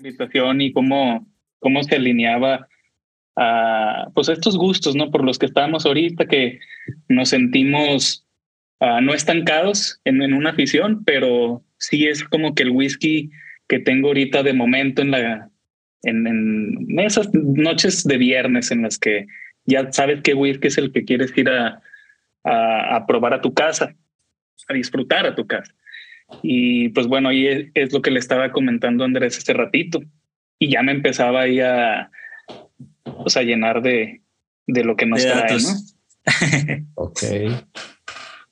y cómo, cómo se alineaba a pues estos gustos, ¿no? Por los que estamos ahorita, que nos sentimos uh, no estancados en, en, una afición, pero sí es como que el whisky que tengo ahorita de momento en la en, en esas noches de viernes en las que ya sabes qué whisky es el que quieres ir a, a probar a tu casa, a disfrutar a tu casa. Y pues bueno, ahí es, es, lo que le estaba comentando Andrés hace ratito. Y ya me empezaba ahí a, pues a llenar de, de lo que nos De trae, datos. ¿no? Ok.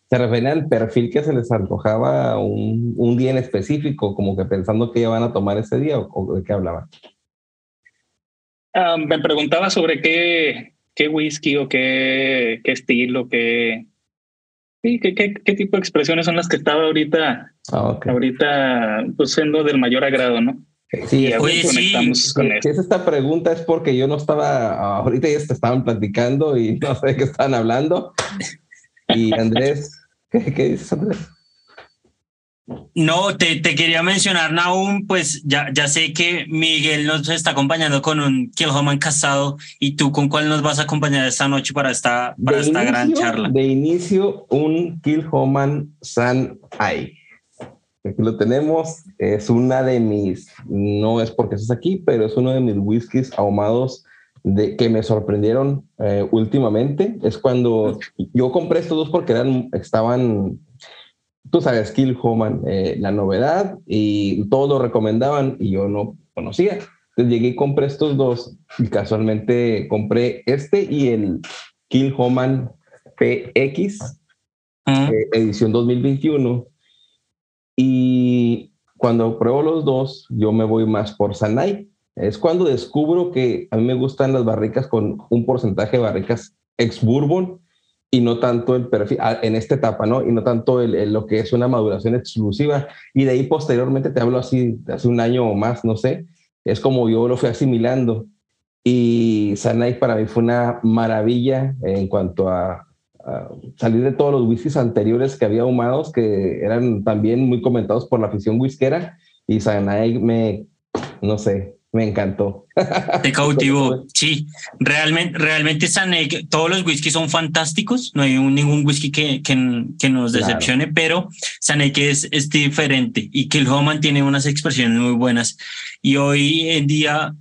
¿Se refiere al perfil que se les antojaba un, un día en específico, como que pensando que ya van a tomar ese día o, o de qué hablaban? Ah, me preguntaba sobre qué, qué whisky o qué, qué estilo, qué, sí, qué, qué, qué tipo de expresiones son las que estaba ahorita, Ah, ahorita pues siendo del mayor agrado, ¿no? Sí, Oye, sí, conectamos con si esto. es esta pregunta es porque yo no estaba, ahorita ya te estaban platicando y no sé de qué estaban hablando. Y Andrés, ¿qué, qué dices Andrés? No, te, te quería mencionar, Nahum, pues ya, ya sé que Miguel nos está acompañando con un Kilhoman casado y tú con cuál nos vas a acompañar esta noche para esta, para De esta gran charla. De inicio, un Kilhoman San Ai. Aquí lo tenemos. Es una de mis, no es porque estés aquí, pero es uno de mis whiskies ahumados de, que me sorprendieron eh, últimamente. Es cuando yo compré estos dos porque eran, estaban, tú sabes, Kilhoman, eh, la novedad, y todos lo recomendaban y yo no conocía. Entonces llegué y compré estos dos y casualmente compré este y el Kilhoman PX Mm, eh, edición 2021. Y cuando pruebo los dos, yo me voy más por Sanai. Es cuando descubro que a mí me gustan las barricas con un porcentaje de barricas ex bourbon y no tanto el perfil ah, en esta etapa, ¿no? Y no tanto el, el- lo que es una maduración exclusiva. Y de ahí posteriormente te hablo así, hace un año o más, no sé. Es como yo lo fui asimilando. Y Sanai para mí fue una maravilla en cuanto a, a salir de todos los whiskies anteriores que había ahumados que eran también muy comentados por la afición whiskera y Sanai me, no sé, me encantó. Te cautivó. Sí, realmente, realmente Sanek, todos los whiskies son fantásticos. No hay un- ningún whisky que, que, que nos Claro. decepcione, pero Sanek es, es diferente y Kilhoman tiene unas expresiones muy buenas. Y hoy en día,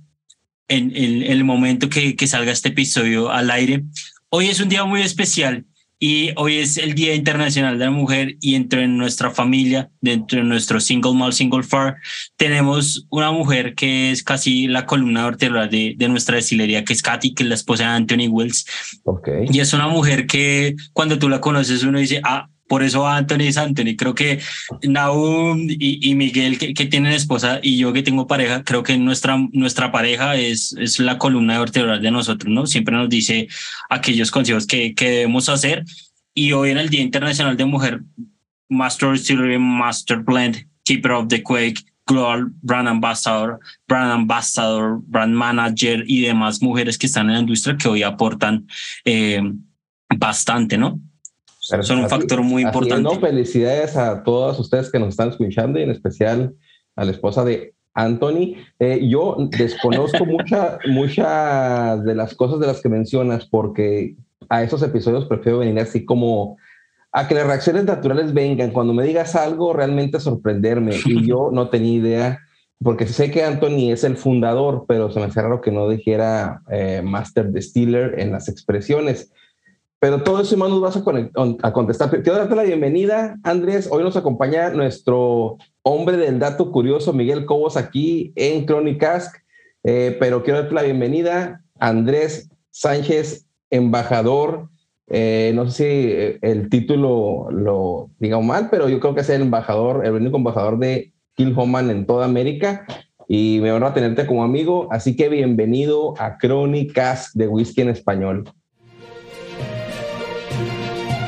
en, en el momento que, que salga este episodio al aire, hoy es un día muy especial y hoy es el Día Internacional de la Mujer y entre nuestra familia, dentro de nuestro Single Malt Single Far, tenemos una mujer que es casi la columna vertebral de, de nuestra destilería, que es Katy, que es la esposa de Anthony Wells. Okay. Y es una mujer que cuando tú la conoces uno dice, ah, por eso Anthony es Anthony. Creo que Naum y, Miguel, que, que, tienen esposa, y yo que tengo pareja, creo que nuestra, nuestra pareja es, es la columna vertebral de nosotros, ¿no? Siempre nos dice aquellos consejos que, que debemos hacer. Y hoy en el Día Internacional de Mujer, Master Distillery, Master Blend, Keeper of the Quake, Global Brand Ambassador, Brand Ambassador, Brand Manager y demás mujeres que están en la industria que hoy aportan eh, bastante, ¿no? Pero son un factor muy importante. Felicidades a todos ustedes que nos están escuchando y en especial a la esposa de Anthony. Eh, yo desconozco mucha- muchas de las cosas de las que mencionas porque a esos episodios prefiero venir así como a que las reacciones naturales vengan. Cuando me digas algo, realmente sorprenderme. Y yo no tenía idea, porque sé que Anthony es el fundador, pero se me hace raro que no dijera eh, Master Distiller en las expresiones. Pero todo eso y más nos vas a, a contestar. Quiero darte la bienvenida, Andrés. Hoy nos acompaña nuestro hombre del dato curioso, Miguel Cobos, aquí en Crónicas. Eh, pero quiero darte la bienvenida, Andrés Sánchez, embajador. Eh, no sé si eh, el título lo digamos mal, pero yo creo que es el embajador, el único embajador de Kilhoman en toda América. Y me honra tenerte como amigo. Así que bienvenido a Crónicas de Whisky en Español.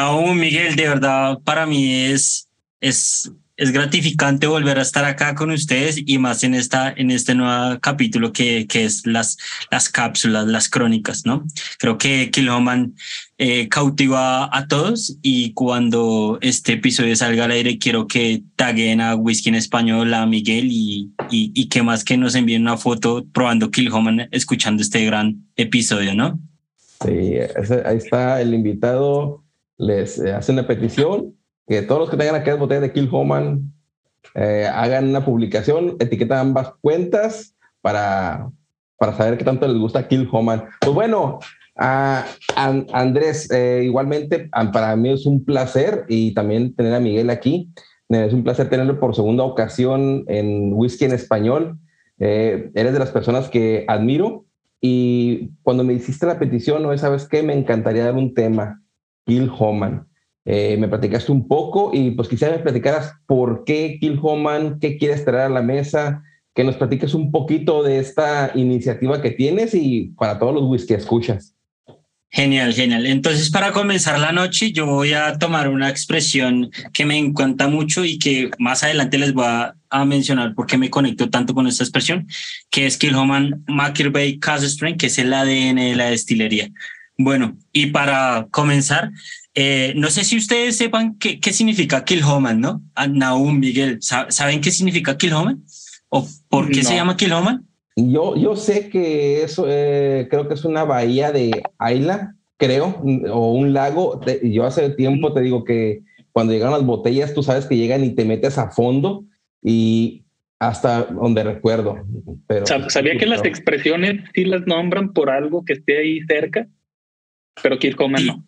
No, Miguel, de verdad, para mí es, es, es gratificante volver a estar acá con ustedes y más en, esta, en este nuevo capítulo que, que es las, las cápsulas, las crónicas, ¿no? Creo que Kilhoman eh, cautiva a todos y cuando este episodio salga al aire quiero que taguen a Whisky en Español, a Miguel y, y, y que más que nos envíen una foto probando Kilhoman escuchando este gran episodio, ¿no? Sí, ahí está el invitado. Les eh, hace una petición que todos los que tengan aquellas botellas de Kill Homan eh, hagan una publicación, etiquetan ambas cuentas para, para saber qué tanto les gusta Kill Homan. Pues bueno, Andrés, eh, igualmente para mí es un placer y también tener a Miguel aquí. Eh, Es un placer tenerlo por segunda ocasión en Whisky en Español. Eres de las personas que admiro y cuando me hiciste la petición, ¿no? ¿sabes qué? Me encantaría dar un tema, Kill Homan. Eh, me platicaste un poco y pues quisiera me platicaras por qué Kill Homan, qué quieres traer a la mesa, que nos platiques un poquito de esta iniciativa que tienes y para todos los whisky escuchas. Genial, genial. Entonces, para comenzar la noche, yo voy a tomar una expresión que me encanta mucho y que más adelante les voy a, mencionar por qué me conecto tanto con esta expresión, que es Kilhoman Cask Strength, que es el ADN de la destilería. Bueno, y para comenzar, eh, no sé si ustedes sepan qué, qué significa Kilhoman, ¿no? Naum, Miguel, ¿saben qué significa Kilhoman? ¿O por qué se llama Kilhoman? Yo, yo sé que eso, eh, creo que es una bahía de Ayla, creo, o un lago. Yo hace tiempo te digo que cuando llegan las botellas, tú sabes que llegan y te metes a fondo y hasta donde recuerdo. Pero, ¿Sabía que las expresiones sí las nombran por algo que esté ahí cerca? Pero Kirkhoman no.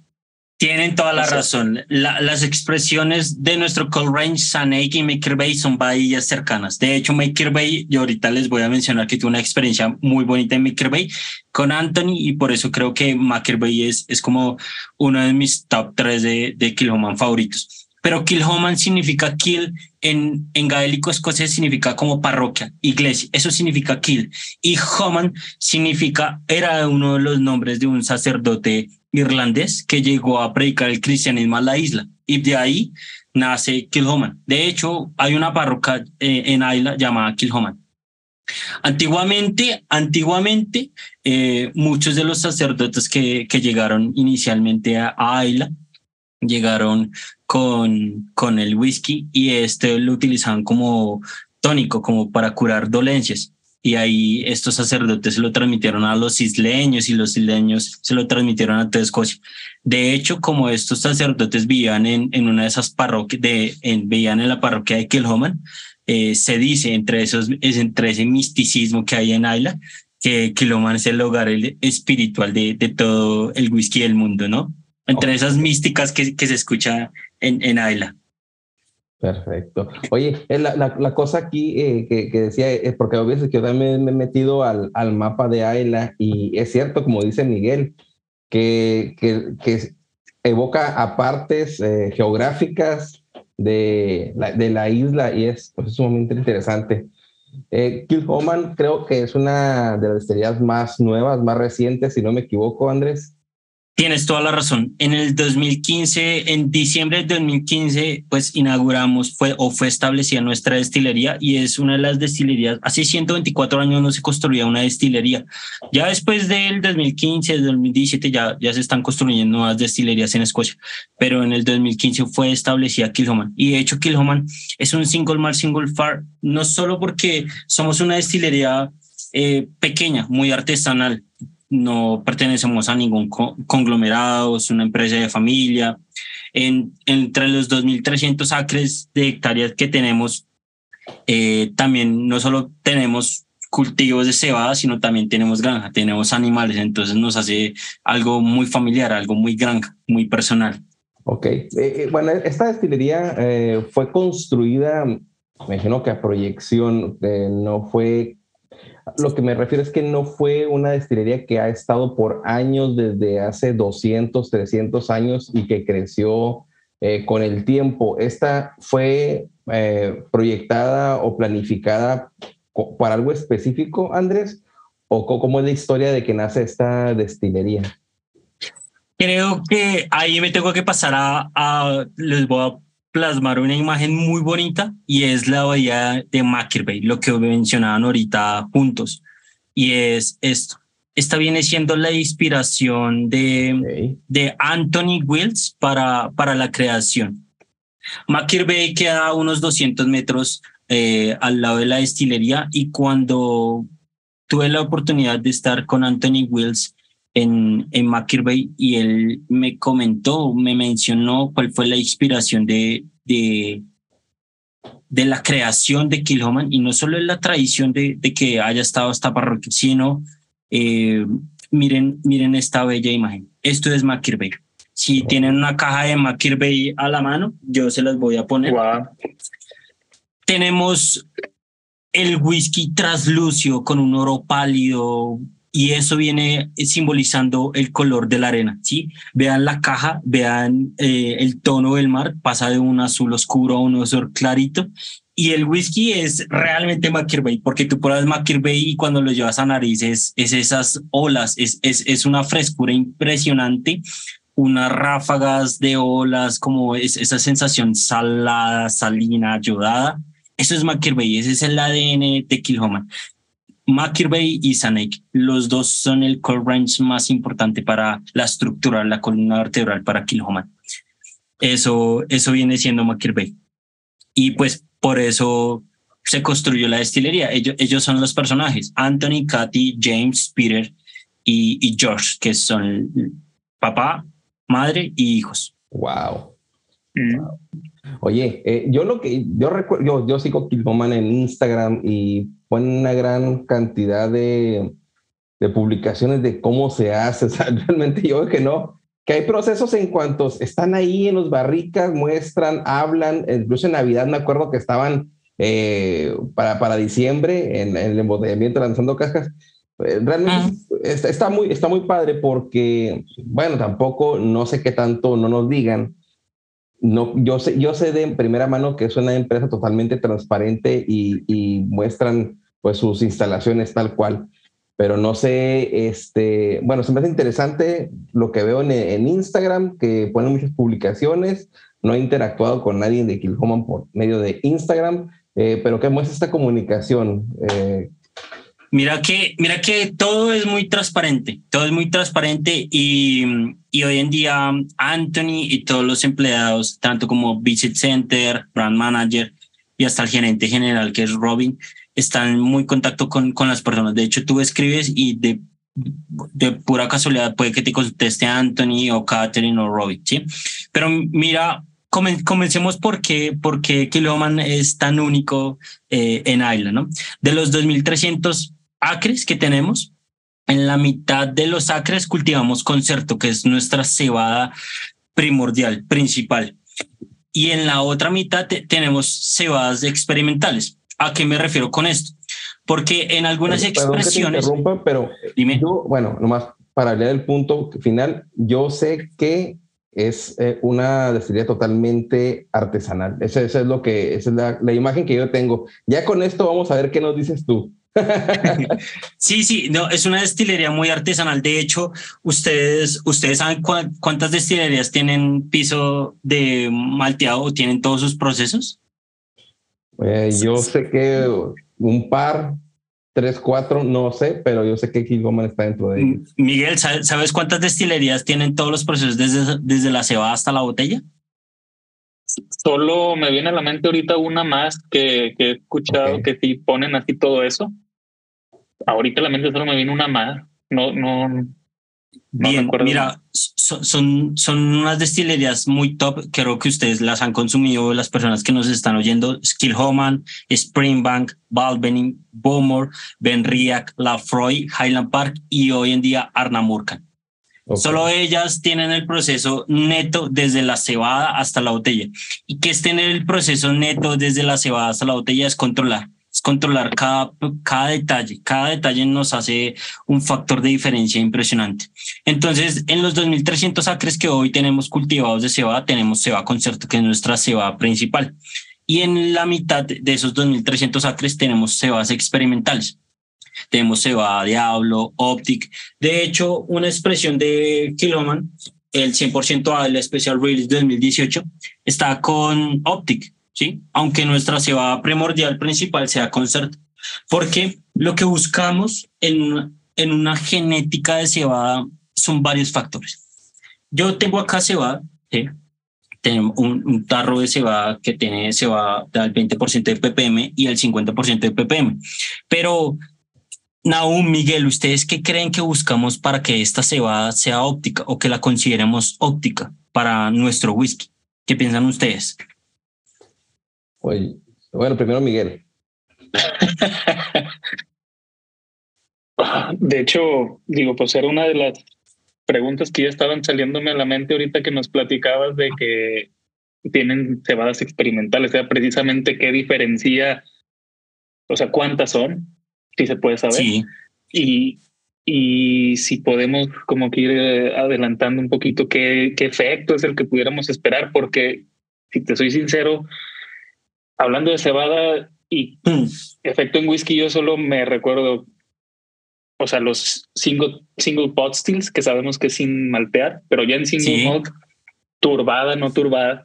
Tienen toda la razón. las expresiones de nuestro Cold Range, Sanake y Maker Bay son bahías cercanas. De hecho, Maker Bay, yo ahorita les voy a mencionar que tuve una experiencia muy bonita en Maker Bay con Anthony y por eso creo que Maker Bay es, es como uno de mis top tres de, de Kilhoman favoritos. Pero Kilhoman significa kill en, en gaélico escocés significa como parroquia, iglesia. Eso significa kill. Y Homan significa, era uno de los nombres de un sacerdote irlandés que llegó a predicar el cristianismo a la isla y de ahí nace Kilhoman. De hecho, hay una parroquia eh, en Isla llamada Kilhoman. Antiguamente, antiguamente, eh, muchos de los sacerdotes que, que llegaron inicialmente a, a Isla llegaron con, con el whisky y este lo utilizaban como tónico, como para curar dolencias y ahí estos sacerdotes se lo transmitieron a los isleños y los isleños se lo transmitieron a toda Escocia. De hecho, como estos sacerdotes vivían en, en una de esas parroquias, de, en, vivían en la parroquia de Kilhoman, eh, se dice entre, esos, es entre ese misticismo que hay en Ayla, que Kilhoman es el hogar espiritual de, de todo el whisky del mundo, ¿no? Entre esas místicas que, que se escucha en, en. Perfecto. Oye, eh, la, la, cosa aquí eh, que, que, decía, es porque a veces que yo también me he metido al, al mapa de Ayla y es cierto, como dice Miguel, que, que, evoca a partes eh, geográficas de la, de la, isla y es, pues, sumamente interesante. Eh, Kilhoman creo que es una de las destilerías más nuevas, más recientes, si no me equivoco, Andrés. Tienes toda la razón. En el 2015, en diciembre del 2015, pues inauguramos fue, o fue establecida nuestra destilería y es una de las destilerías. Hace 124 años no se construía una destilería. Ya después del 2015, del 2017, ya, ya se están construyendo nuevas destilerías en Escocia, pero en el 2015 fue establecida Kilhoman. Y de hecho, Kilhoman es un single malt, single far, no solo porque somos una destilería eh, pequeña, muy artesanal, no pertenecemos a ningún conglomerado, es una empresa de familia. En, entre los 2.300 acres de hectáreas que tenemos, eh, también no solo tenemos cultivos de cebada, sino también tenemos granja, tenemos animales, entonces nos hace algo muy familiar, algo muy granja, muy personal. Ok, eh, eh, bueno, esta destilería fue construida, me imagino que a proyección, no fue lo que me refiero es que no fue una destilería que ha estado por años, desde hace 200, 300 años y que creció eh, con el tiempo. Esta fue eh, proyectada o planificada para algo específico, Andrés, o cómo es la historia de que nace esta destilería. Creo que ahí me tengo que pasar a, a les voy a plasmar una imagen muy bonita y es la bahía de Bay, lo que mencionaban ahorita juntos. Y es esto. Esta viene siendo la inspiración de, de Anthony Wills para, para la creación. Bay queda a unos 200 metros eh, al lado de la destilería y cuando tuve la oportunidad de estar con Anthony Wills en, en Bay y él me comentó, me mencionó cuál fue la inspiración de, de, de la creación de Kilhoman y no solo en la tradición de, de que haya estado esta parroquia, sino eh, miren, miren esta bella imagen. Esto es Bay Si tienen una caja de Bay a la mano, yo se las voy a poner. Tenemos el whisky traslucio con un oro pálido, y eso viene simbolizando el color de la arena, ¿sí? Vean la caja, vean eh, el tono del mar, pasa de un azul oscuro a un azul clarito y el whisky es realmente McKirbey, porque tú pruebas McKirbey y cuando lo llevas a narices es esas olas, es, es, es una frescura impresionante, unas ráfagas de olas, como es, esa sensación salada, salina, ayudada. Eso es McKirbey, ese es el ADN de Kilhoman. McKirbey y Sanek, los dos son el core range más importante para la estructura, la columna vertebral para Kilhoman. Eso, eso viene siendo McKirbey. Y pues por eso se construyó la destilería. Ellos, ellos son los personajes, Anthony, Katy, James, Peter y, y George, que son papá, madre y hijos. Wow. Oye, eh, yo lo que yo recuerdo, yo, yo sigo Kilboman en Instagram y una gran cantidad de, de publicaciones de cómo se hace. O sea, realmente yo veo que no, que hay procesos en cuanto están ahí en los barricas, muestran, hablan, incluso en Navidad me acuerdo que estaban eh, para, para diciembre en, el embotellamiento lanzando cajas. Eh, realmente está, está, muy, está muy padre porque, bueno, tampoco no sé qué tanto no nos digan. No, yo sé, yo sé de primera mano que es una empresa totalmente transparente y, y muestran pues sus instalaciones tal cual pero no sé, este, bueno, se me hace interesante lo que veo en, Instagram, que ponen muchas publicaciones, no he interactuado con nadie de Kilhoman por medio de Instagram, eh, pero que muestra esta comunicación. Eh. Mira que, mira que todo es muy transparente, todo es muy transparente y, y hoy en día Anthony y todos los empleados, tanto como Visit Center, Brand Manager y hasta el gerente general que es Robin, están muy en contacto con, con las personas. De hecho, tú escribes y de, de pura casualidad puede que te conteste Anthony o Catherine o Robin, ¿sí? Pero mira, comencemos por qué, por qué Kiloman es tan único eh, en Isla, ¿no? De los 2.300 acres que tenemos, en la mitad de los acres cultivamos concerto, que es nuestra cebada primordial, principal. Y en la otra mitad tenemos cebadas experimentales. ¿A qué me refiero con esto? Porque en algunas expresiones... pero dime. Yo, bueno, nomás para leer el punto final, yo sé que es eh, una destilería totalmente artesanal. Esa, es lo que, esa es la, la, imagen que yo tengo. Ya con esto vamos a ver qué nos dices tú. sí, sí, no, es una destilería muy artesanal. De hecho, ustedes, ustedes saben cuántas destilerías tienen piso de malteado o tienen todos sus procesos. Eh, yo sé que un par, tres, cuatro, no sé, pero yo sé que Kilgoman está dentro de ellos. Miguel, ¿sabes cuántas destilerías tienen todos los procesos desde, desde la cebada hasta la botella? Solo me viene a la mente ahorita una más que, que he escuchado que sí ponen así todo eso. Ahorita a la mente solo me viene una más. No, no, Bien, mira, son, son, unas destilerías muy top. Creo que ustedes las han consumido, las personas que nos están oyendo. Skillhoman, Springbank, Balvening, Bowmore, Benriac, Lafroy, Highland Park y hoy en día Arnamurcan. Solo ellas tienen el proceso neto desde la cebada hasta la botella. Y que estén en el proceso neto desde la cebada hasta la botella es controlar es controlar cada, cada detalle. Cada detalle nos hace un factor de diferencia impresionante. Entonces, en los 2.300 acres que hoy tenemos cultivados de cebada, tenemos cebada concerto, que es nuestra cebada principal. Y en la mitad de esos 2.300 acres tenemos cebas experimentales. Tenemos cebada Diablo, Optic. De hecho, una expresión de Kiloman, el 100% del Special Release 2018, está con Optic ¿sí? Aunque nuestra cebada primordial principal sea concert, porque lo que buscamos en, en una genética de cebada son varios factores. Yo tengo acá cebada, tenemos un, tarro de cebada que tiene cebada del 20% de ppm y el 50% de ppm. Pero, Naum, Miguel, ¿ustedes qué creen que buscamos para que esta cebada sea óptica o que la consideremos óptica para nuestro whisky? ¿Qué piensan ustedes? Oye, bueno, primero Miguel. De hecho, digo, pues era una de las preguntas que ya estaban saliéndome a la mente ahorita que nos platicabas de que tienen cebadas experimentales, o sea, precisamente qué diferencia, o sea, cuántas son, si se puede saber. Sí. Y, y si podemos como que ir eh, adelantando un poquito qué, qué efecto es el que pudiéramos esperar, porque si te soy sincero, hablando de cebada y efecto en whisky, yo solo me recuerdo, o sea, los single, single pot stills que sabemos que es sin maltear, pero ya en single Sí. malt, turbada, no turbada.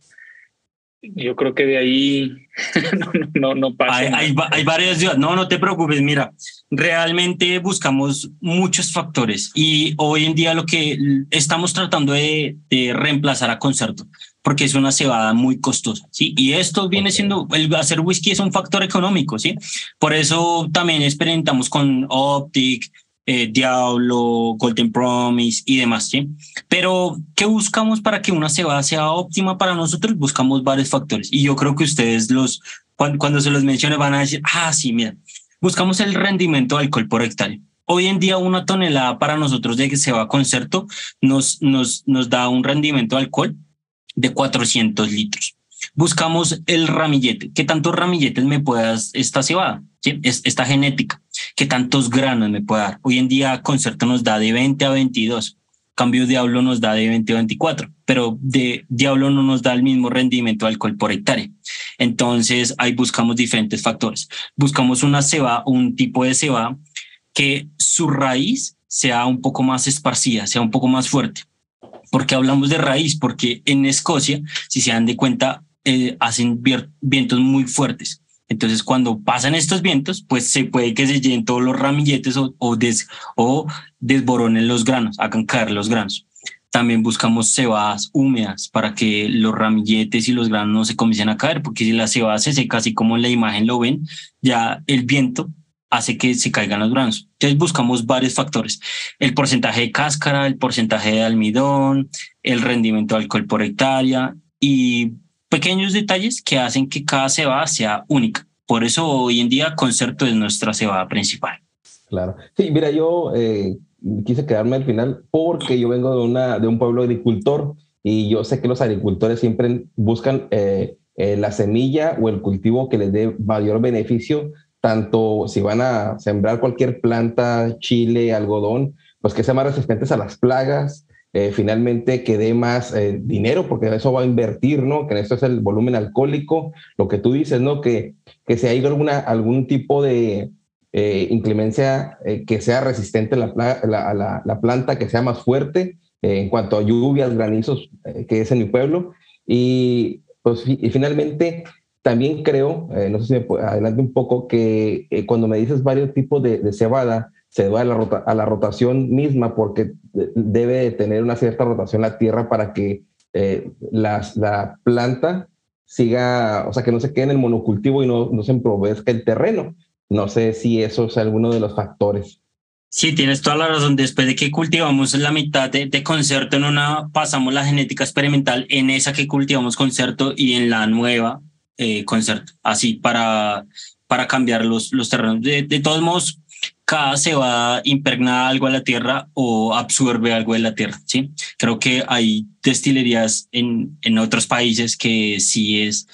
Yo creo que de ahí no, no, no, pasa. Hay, hay, hay varias. No, no te preocupes. Mira, realmente buscamos muchos factores y hoy en día lo que estamos tratando de, de reemplazar a Concerto, porque es una cebada muy costosa, ¿sí? Y esto viene siendo, el hacer whisky es un factor económico, ¿sí? Por eso también experimentamos con Optic, eh, Diablo, Golden Promise y demás, ¿sí? Pero, ¿qué buscamos para que una cebada sea óptima para nosotros? Buscamos varios factores y yo creo que ustedes los, cuando, cuando se los mencione van a decir, ah, sí, mira, buscamos el rendimiento de alcohol por hectárea. Hoy en día una tonelada para nosotros de que se va a concerto nos, nos, nos da un rendimiento de alcohol de 400 litros. Buscamos el ramillete. ¿Qué tantos ramilletes me puede dar esta cebada? ¿Sí? Es- Esta genética. ¿Qué tantos granos me puede dar? Hoy en día Concerto nos da de 20 a 22. Cambio Diablo nos da de 20 a 24, pero de Diablo no nos da el mismo rendimiento de alcohol por hectárea. Entonces ahí buscamos diferentes factores. Buscamos una cebada, un tipo de cebada que su raíz sea un poco más esparcida, sea un poco más fuerte. ¿Por qué hablamos de raíz? Porque en Escocia, si se dan de cuenta, eh, hacen vientos muy fuertes. Entonces, cuando pasan estos vientos, pues se puede que se llenen todos los ramilletes o, o, des- o desboronen los granos, hagan caer los granos. También buscamos cebadas húmedas para que los ramilletes y los granos no se comiencen a caer, porque si la cebada se seca, así como en la imagen lo ven, ya el viento hace que se caigan los granos. Entonces buscamos varios factores. El porcentaje de cáscara, el porcentaje de almidón, el rendimiento de alcohol por hectárea y pequeños detalles que hacen que cada cebada sea única. Por eso hoy en día Concerto es nuestra cebada principal. Claro. Sí, mira, yo eh, quise quedarme al final porque yo vengo de, una, de un pueblo agricultor y yo sé que los agricultores siempre buscan eh, eh, la semilla o el cultivo que les dé mayor beneficio, tanto si van a sembrar cualquier planta, chile, algodón, pues que sean más resistentes a las plagas, eh, finalmente que dé más eh, dinero, porque eso va a invertir, ¿no? Que esto es el volumen alcohólico, lo que tú dices, ¿no? Que, que si hay alguna, algún tipo de eh, inclemencia que sea resistente a la, la- la- la planta, que sea más fuerte en cuanto a lluvias, granizos, que es en mi pueblo. Y, pues, y finalmente, también creo, eh, no sé si me pu- adelante un poco, que eh, cuando me dices varios tipos de, de cebada, se debe a la, rota- a la rotación misma, porque de- debe de tener una cierta rotación la tierra para que eh, las- la planta siga, o sea, que no se quede en el monocultivo y no, no se emprovezca el terreno. No sé si eso es alguno de los factores. Sí, tienes toda la razón. Después de que cultivamos la mitad de, de concerto en una, pasamos la genética experimental en esa que cultivamos concerto y en la nueva eh, concerto. Así para, para cambiar los, los terrenos. De, de todos modos, cada cebada impregna algo a la tierra o absorbe algo de la tierra. Sí, creo que hay destilerías en, en otros países que sí es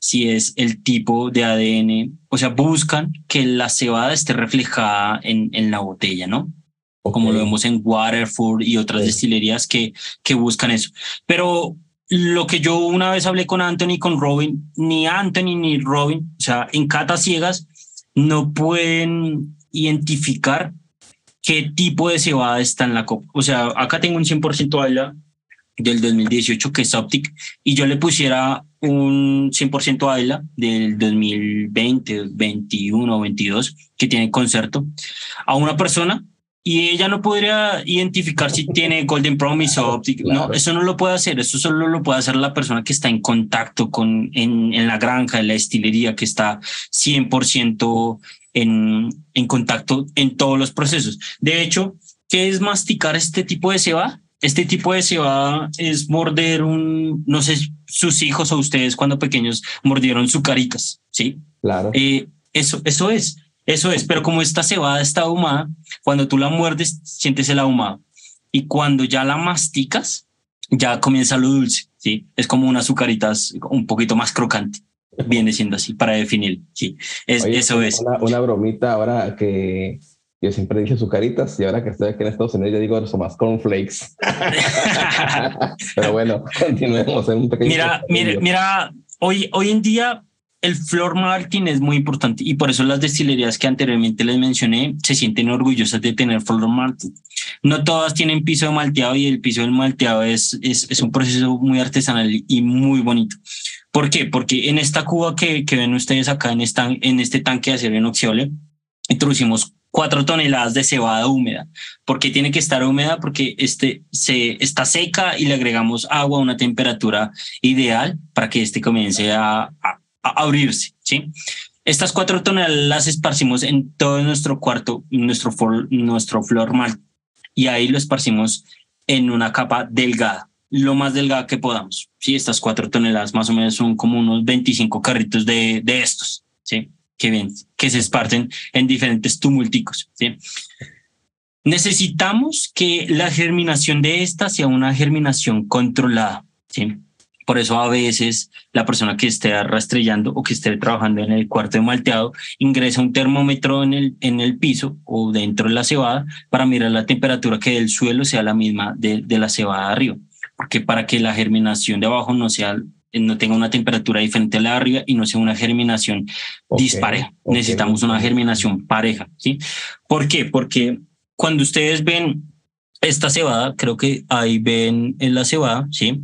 si es el tipo de ADN, o sea, buscan que la cebada esté reflejada en, en la botella, ¿no? Como lo vemos en Waterford y otras destilerías que, que buscan eso. Pero lo que yo una vez hablé con Anthony y con Robin, ni Anthony ni Robin, o sea, en catas ciegas, no pueden identificar qué tipo de cebada está en la copa. O sea, acá tengo un 100% Ayla del 2018 que es Optic y yo le pusiera un 100% Ayla del 2020, 21, 22 que tiene concerto a una persona y ella no podría identificar si tiene Golden Promise o Optic. No, eso no lo puede hacer. Eso solo lo puede hacer la persona que está en contacto con en, en la granja, en la destilería, que está 100% en, en contacto en todos los procesos. De hecho, ¿qué es masticar este tipo de cebada? Este tipo de cebada es morder un, no sé, sus hijos o ustedes cuando pequeños mordieron sucaritas, ¿sí? Claro. Eh, eso, eso es, eso es, pero como esta cebada está ahumada, cuando tú la muerdes, sientes el ahumado. Y cuando ya la masticas, ya comienza lo dulce, ¿sí? Es como unas azucaritas un poquito más crocante. Viene siendo así para definir, sí. Es, Oye, eso es. Una, una bromita ahora que yo siempre dije azucaritas y ahora que estoy aquí en Estados Unidos yo digo eso más cornflakes. Pero bueno, continuemos en un pequeño. Mira, mira, mira, hoy, hoy en día el floor malting es muy importante y por eso las destilerías que anteriormente les mencioné se sienten orgullosas de tener floor malting. No todas tienen piso de malteado y el piso del malteado es, es, es un proceso muy artesanal y muy bonito. ¿Por qué? Porque en esta cuba que, que ven ustedes acá en, esta, en este tanque de acero inoxidable, introducimos cuatro toneladas de cebada húmeda. ¿Por qué tiene que estar húmeda? Porque este se está seca y le agregamos agua a una temperatura ideal para que este comience a, a, abrirse. ¿sí? Estas cuatro toneladas las esparcimos en todo nuestro cuarto, nuestro, nuestro flor mal, y ahí lo esparcimos en una capa delgada, lo más delgada que podamos. ¿sí? Estas cuatro toneladas más o menos son como unos 25 carritos de, de estos. ¿sí? que, ven, que se esparcen en diferentes tumulticos. ¿sí? Necesitamos que la germinación de esta sea una germinación controlada. ¿sí? Por eso a veces la persona que esté rastrellando o que esté trabajando en el cuarto de malteado ingresa un termómetro en el, en el piso o dentro de la cebada para mirar la temperatura que del suelo sea la misma de, de la cebada de arriba. Porque para que la germinación de abajo no sea no tenga una temperatura diferente a la de arriba y no sea una germinación dispareja. Necesitamos una germinación pareja, ¿sí? ¿Por qué? Porque cuando ustedes ven esta cebada, creo que ahí ven en la cebada, ¿sí?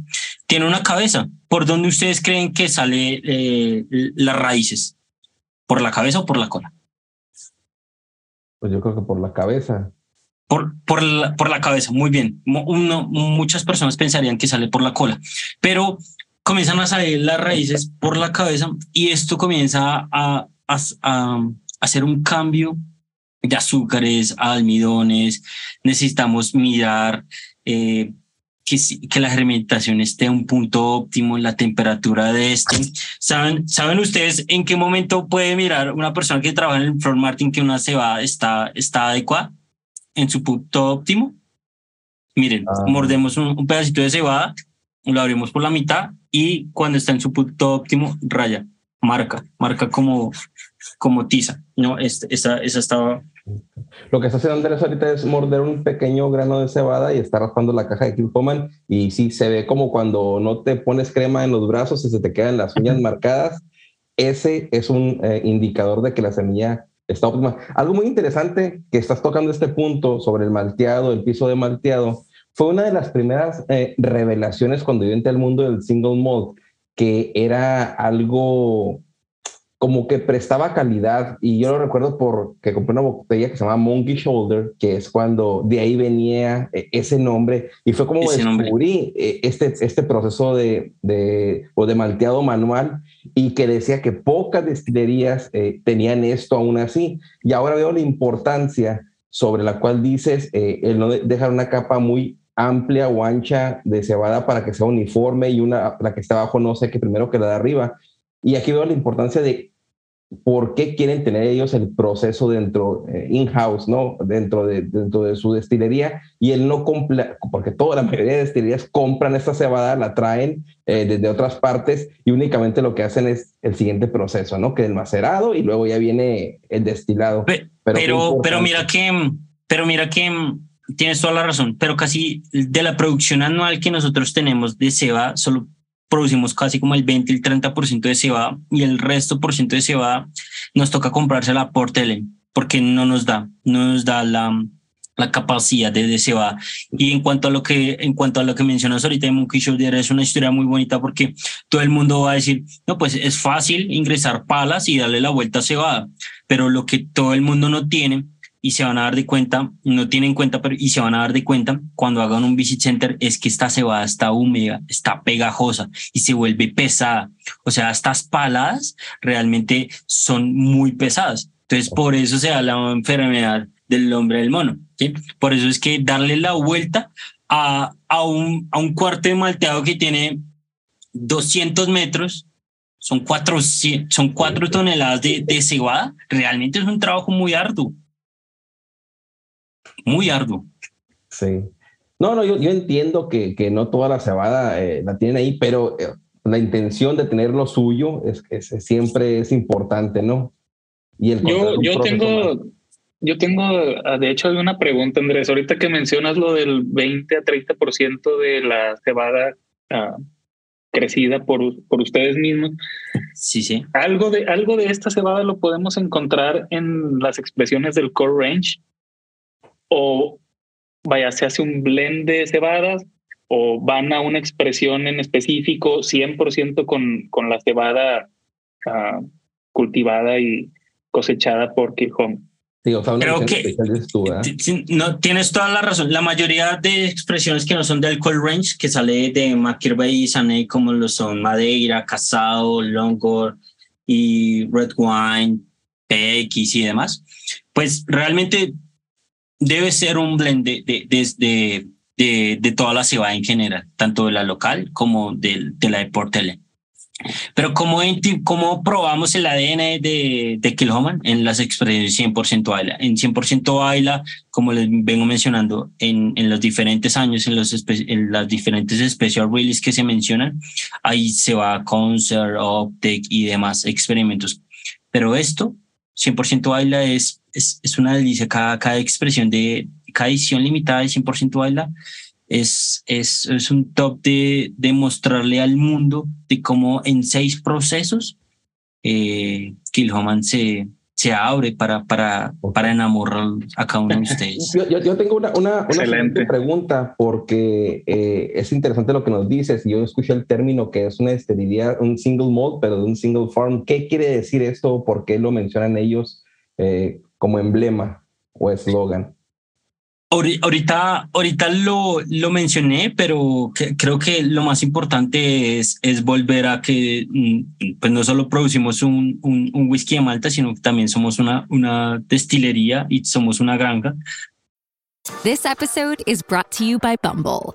Tiene una cabeza. ¿Por dónde ustedes creen que sale eh, las raíces? ¿Por la cabeza o por la cola? Pues yo creo que por la cabeza. Por, por, la, por la cabeza, muy bien. Uno, muchas personas pensarían que sale por la cola, pero comienzan a salir las raíces por la cabeza y esto comienza a, a, hacer un cambio de azúcares almidones. Necesitamos mirar eh, que, que la fermentación esté a un punto óptimo en la temperatura de este. ¿Saben, ¿Saben ustedes en qué momento puede mirar una persona que trabaja en el Flor Martin que una cebada está, está adecuada en su punto óptimo? Miren, ah. mordemos un, un pedacito de cebada, lo abrimos por la mitad y cuando está en su punto óptimo, raya, marca, marca como, como tiza. No, este, esa, esa estaba. Lo que está haciendo Andrés ahorita es morder un pequeño grano de cebada y está raspando la caja de Kilpoman. Y sí, se ve como cuando no te pones crema en los brazos y se te quedan las uñas marcadas. Ese es un eh, indicador de que la semilla está óptima. Algo muy interesante que estás tocando este punto sobre el malteado, el piso de malteado, fue una de las primeras eh, revelaciones cuando yo entré al mundo del single malt, que era algo como que prestaba calidad y yo lo recuerdo porque compré una botella que se llama Monkey Shoulder, que es cuando de ahí venía eh, ese nombre y fue como descubrí eh, este, este proceso de, de, o de malteado manual y que decía que pocas destilerías tenían esto aún así y ahora veo la importancia sobre la cual dices el no dejar una capa muy amplia o ancha de cebada para que sea uniforme y una, la que está abajo no sé qué primero que la de arriba. Y aquí veo la importancia de por qué quieren tener ellos el proceso dentro, eh, in-house, ¿no? Dentro de, dentro de su destilería y él no compra, porque toda la mayoría de destilerías compran esta cebada, la traen eh, desde otras partes y únicamente lo que hacen es el siguiente proceso, ¿no? Que el macerado y luego ya viene el destilado. pero, pero, pero mira que, pero mira que tienes toda la razón, pero casi de la producción anual que nosotros tenemos de cebada, solo producimos casi como el 20 y el 30% de cebada y el resto por ciento de cebada nos toca comprársela por tele porque no nos da, no nos da la, la capacidad de, de cebada. Y en cuanto a lo que, en cuanto a lo que mencionas ahorita de Monkey Shoulder, es una historia muy bonita porque todo el mundo va a decir, no, pues es fácil ingresar palas y darle la vuelta a cebada, pero lo que todo el mundo no tiene y se van a dar de cuenta, no tienen cuenta, pero y se van a dar de cuenta cuando hagan un visit center es que esta cebada está húmeda, está pegajosa y se vuelve pesada. O sea, estas paladas realmente son muy pesadas. Entonces, por eso se da la enfermedad del hombre del mono. ¿sí? Por eso es que darle la vuelta a, a, un, a un cuarto de malteado que tiene 200 metros, son cuatro, son cuatro toneladas de, de cebada, realmente es un trabajo muy arduo muy arduo. Sí. No, no, yo, yo entiendo que, que, no toda la cebada eh, la tienen ahí, pero eh, la intención de tener lo suyo es, es, siempre es importante, ¿no? Y el yo, yo tengo, yo tengo, ah, de hecho, hay una pregunta, Andrés. Ahorita que mencionas lo del 20 a 30% de la cebada uh, crecida por, por ustedes mismos. Sí, sí. Algo de, algo de esta cebada lo podemos encontrar en las expresiones del core range o vaya, se hace un blend de cebadas o van a una expresión en específico 100% con, con la cebada ah, cultivada y cosechada por Kilhome. Creo que no tienes toda la razón. La mayoría de expresiones que no son del cold range, que sale de McKirby y Sané, como lo son Madeira, Casado, Longor y Red Wine, PX y demás, pues realmente debe ser un blend de, de, de, de, toda la cebada en general, tanto de la local como de, la de Portele. Pero ¿cómo, cómo probamos el ADN de, de Kilhoman en las expresiones 100% Ayla? En 100% Ayla, como les vengo mencionando, en, en los diferentes años, en, los en las diferentes special releases que se mencionan, ahí se va Concert, Optic y demás experimentos. Pero esto, 100% Ayla, es, es, es una delicia. Cada, cada expresión de cada edición limitada de 100% Ayla es, es, es un top de, de, mostrarle al mundo de cómo en seis procesos eh, Kilhoman se, se abre para, para, para enamorar a cada uno de ustedes. yo, yo, tengo una, una, una pregunta porque eh, es interesante lo que nos dices. Yo escuché el término que es una esterilidad, un single mode, pero de un single farm. ¿Qué quiere decir esto? ¿Por qué lo mencionan ellos eh, como emblema o eslogan? Ahorita, ahorita lo, lo mencioné, pero creo que lo más importante es, es volver a que mm, pues no solo producimos un, un, whisky de Malta, sino que también somos una, una destilería y somos una granja. This episode is brought to you by Bumble.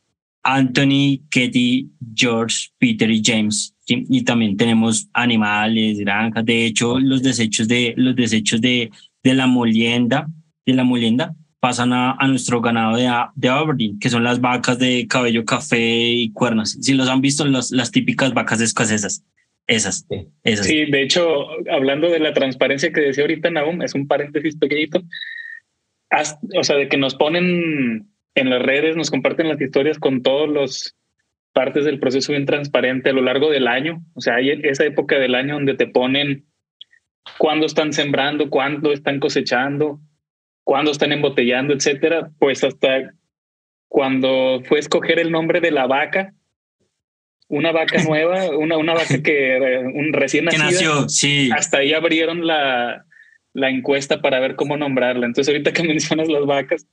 Anthony, Katie, George, Peter y James. Y también tenemos animales, granjas. De hecho, los desechos de los desechos de, de la molienda, de la molienda, pasan a, a nuestro ganado de, de, Aberdeen, que son las vacas de cabello café y cuernos. Si los han visto, las, las típicas vacas escocesas. Esas, esas. Sí, de hecho, hablando de la transparencia que decía ahorita Naum, es un paréntesis pequeñito. o sea, de que nos ponen en las redes, nos comparten las historias con todos los partes del proceso bien transparente a lo largo del año. O sea, hay esa época del año donde te ponen cuándo están sembrando, cuándo están cosechando, cuándo están embotellando, etcétera. Pues hasta cuando fue escoger el nombre de la vaca, una vaca nueva, una, una vaca que un recién nacida, nació, sí. hasta ahí abrieron la, la encuesta para ver cómo nombrarla. Entonces, ahorita que mencionas las vacas,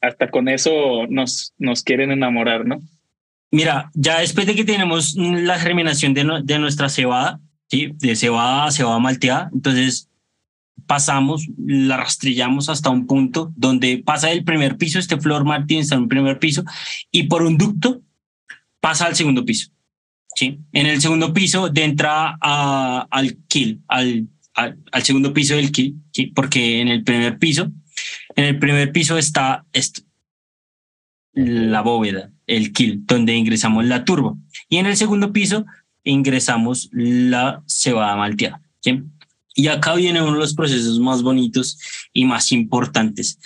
hasta con eso nos, nos quieren enamorar, ¿no? Mira, ya después de que tenemos la germinación de, de nuestra cebada, ¿sí? de cebada a cebada malteada, entonces pasamos, la rastrillamos hasta un punto donde pasa el primer piso, este Flor Martín está en un primer piso, y por un ducto pasa al segundo piso. ¿sí? En el segundo piso de entra al kill, al, al, al, segundo piso del kill, ¿sí? porque en el primer piso en el primer piso está esto, la bóveda, el kill, donde ingresamos la turbo. Y en el segundo piso ingresamos la cebada malteada. Y acá viene uno de los procesos más bonitos y más importantes.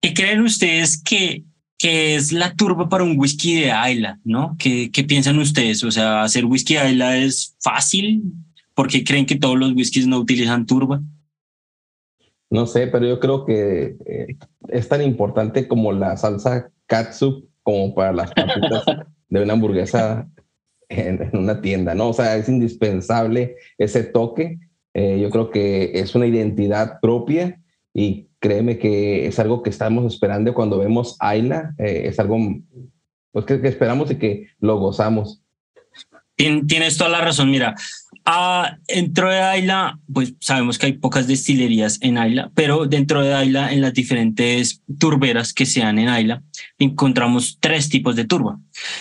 ¿Qué creen ustedes que, que es la turba para un whisky de Ayla? ¿no? ¿Qué, ¿Qué piensan ustedes? O sea, hacer whisky de Ayla es fácil porque creen que todos los whiskies no utilizan turba. No sé, pero yo creo que eh, es tan importante como la salsa katsup como para las papitas de una hamburguesa en, una tienda, ¿no? O sea, es indispensable ese toque. Eh, yo creo que es una identidad propia y créeme que es algo que estamos esperando cuando vemos Ayla. Eh, es algo pues, que, que esperamos y que lo gozamos. Tienes toda la razón. Mira, Ah, dentro de Ayla, pues sabemos que hay pocas destilerías en Ayla, pero dentro de Ayla, en las diferentes turberas que se dan en Ayla, encontramos tres tipos de turba.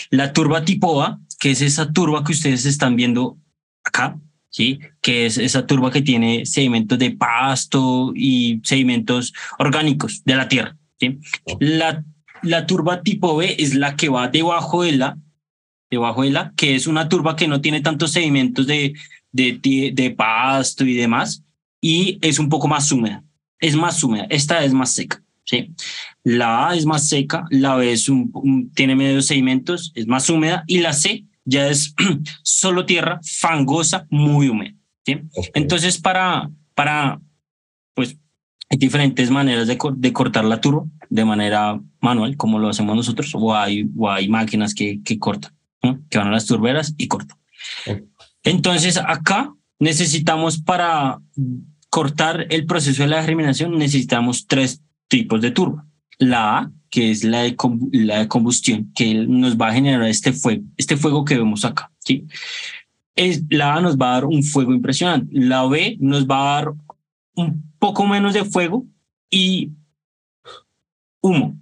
La turba tipo A, que es esa turba que ustedes están viendo acá, ¿sí? Que es esa turba que tiene sedimentos de pasto y sedimentos orgánicos de la tierra, ¿sí? La, la turba tipo B es la que va debajo de la, de la, que es una turba que no tiene tantos sedimentos de, de, de pasto y demás, y es un poco más húmeda, es más húmeda, esta es más seca. ¿sí? La A es más seca, la B es un, tiene medio sedimentos, es más húmeda, y la C ya es solo tierra fangosa, muy húmeda. ¿sí? Entonces, para, para, pues, hay diferentes maneras de, de, cortar la turba de manera manual, como lo hacemos nosotros, o hay, o hay máquinas que, que cortan, que van a las turberas y cortan. Entonces, acá necesitamos para cortar el proceso de la germinación, necesitamos tres tipos de turba. La A, que es la de, la de combustión, que nos va a generar este fuego, este fuego que vemos acá. ¿sí? Es, la A nos va a dar un fuego impresionante. La B nos va a dar un poco menos de fuego y humo.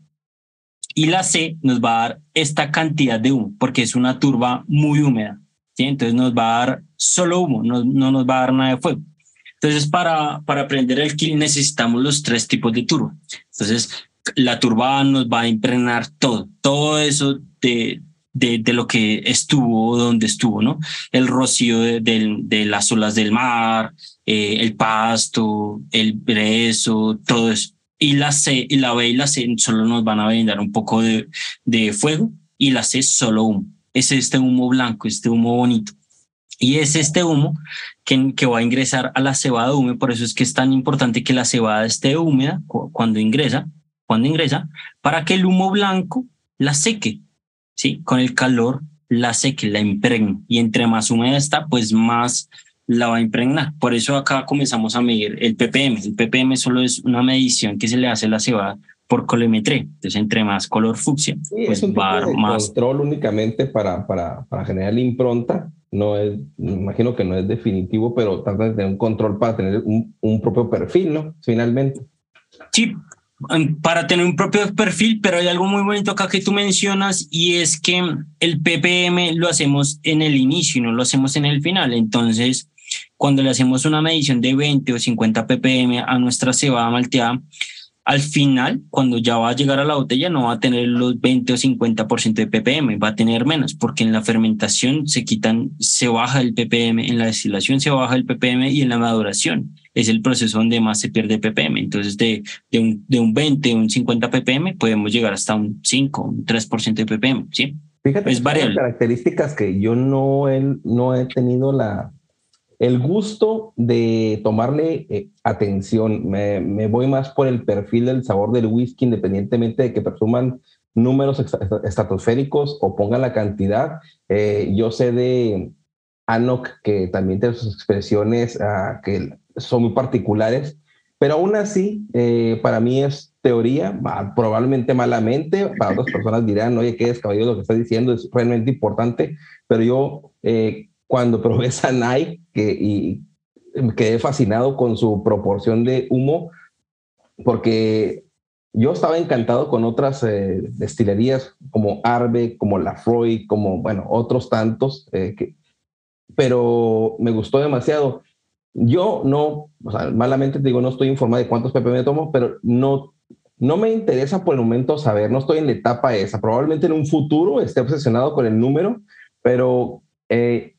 Y la C nos va a dar esta cantidad de humo, porque es una turba muy húmeda. ¿sí? Entonces nos va a dar solo humo, no, no nos va a dar nada de fuego. Entonces, para, para aprender el kill necesitamos los tres tipos de turba. Entonces, la turba nos va a impregnar todo, todo eso de, de, de, lo que estuvo, donde estuvo, ¿no? El rocío de, de, las olas del mar, eh, el pasto, el brezo, todo eso. Y la C, y la B y la C solo nos van a brindar un poco de, de fuego y la C solo humo. Es este humo blanco, este humo bonito. Y es este humo que, que, va a ingresar a la cebada húmeda, por eso es que es tan importante que la cebada esté húmeda cuando ingresa, cuando ingresa, para que el humo blanco la seque, ¿sí? Con el calor la seque, la impregne. Y entre más húmeda está, pues más la va a impregnar. Por eso acá comenzamos a medir el ppm. El ppm solo es una medición que se le hace a la cebada por colorimetría. Entonces, entre más color fucsia, pues va a dar más. control únicamente para, para, para generar la impronta no es, me imagino que no es definitivo, pero trata de tener un control para tener un, un, propio perfil, ¿no? Finalmente. Sí, para tener un propio perfil, pero hay algo muy bonito acá que tú mencionas y es que el ppm lo hacemos en el inicio y no lo hacemos en el final. Entonces, cuando le hacemos una medición de 20 o 50 ppm a nuestra cebada malteada, al final, cuando ya va a llegar a la botella, no va a tener los 20 o 50% de ppm, va a tener menos, porque en la fermentación se quitan, se baja el ppm, en la destilación se baja el ppm y en la maduración es el proceso donde más se pierde ppm. Entonces, de, de, un, de un 20, un 50 ppm, podemos llegar hasta un 5, un 3% de ppm, ¿sí? Fíjate, es variable. características que yo no he, no he tenido la, el gusto de tomarle eh, atención. Me, me, voy más por el perfil del sabor del whisky, independientemente de que presuman números estratosféricos o pongan la cantidad. Eh, yo sé de Anok que también tiene sus expresiones uh, que son muy particulares, pero aún así, eh, para mí es teoría, probablemente malamente, para otras personas dirán, oye, qué descabellado lo que estás diciendo, es realmente importante, pero yo cuando probé Sanai que, y me quedé fascinado con su proporción de humo, porque yo estaba encantado con otras eh, destilerías como Arbe, como Lafroy, como, bueno, otros tantos, eh, que, pero me gustó demasiado. Yo no, o sea, malamente te digo, no estoy informado de cuántos ppm tomo, pero no, no me interesa por el momento saber, no estoy en la etapa esa. Probablemente en un futuro esté obsesionado con el número, pero eh,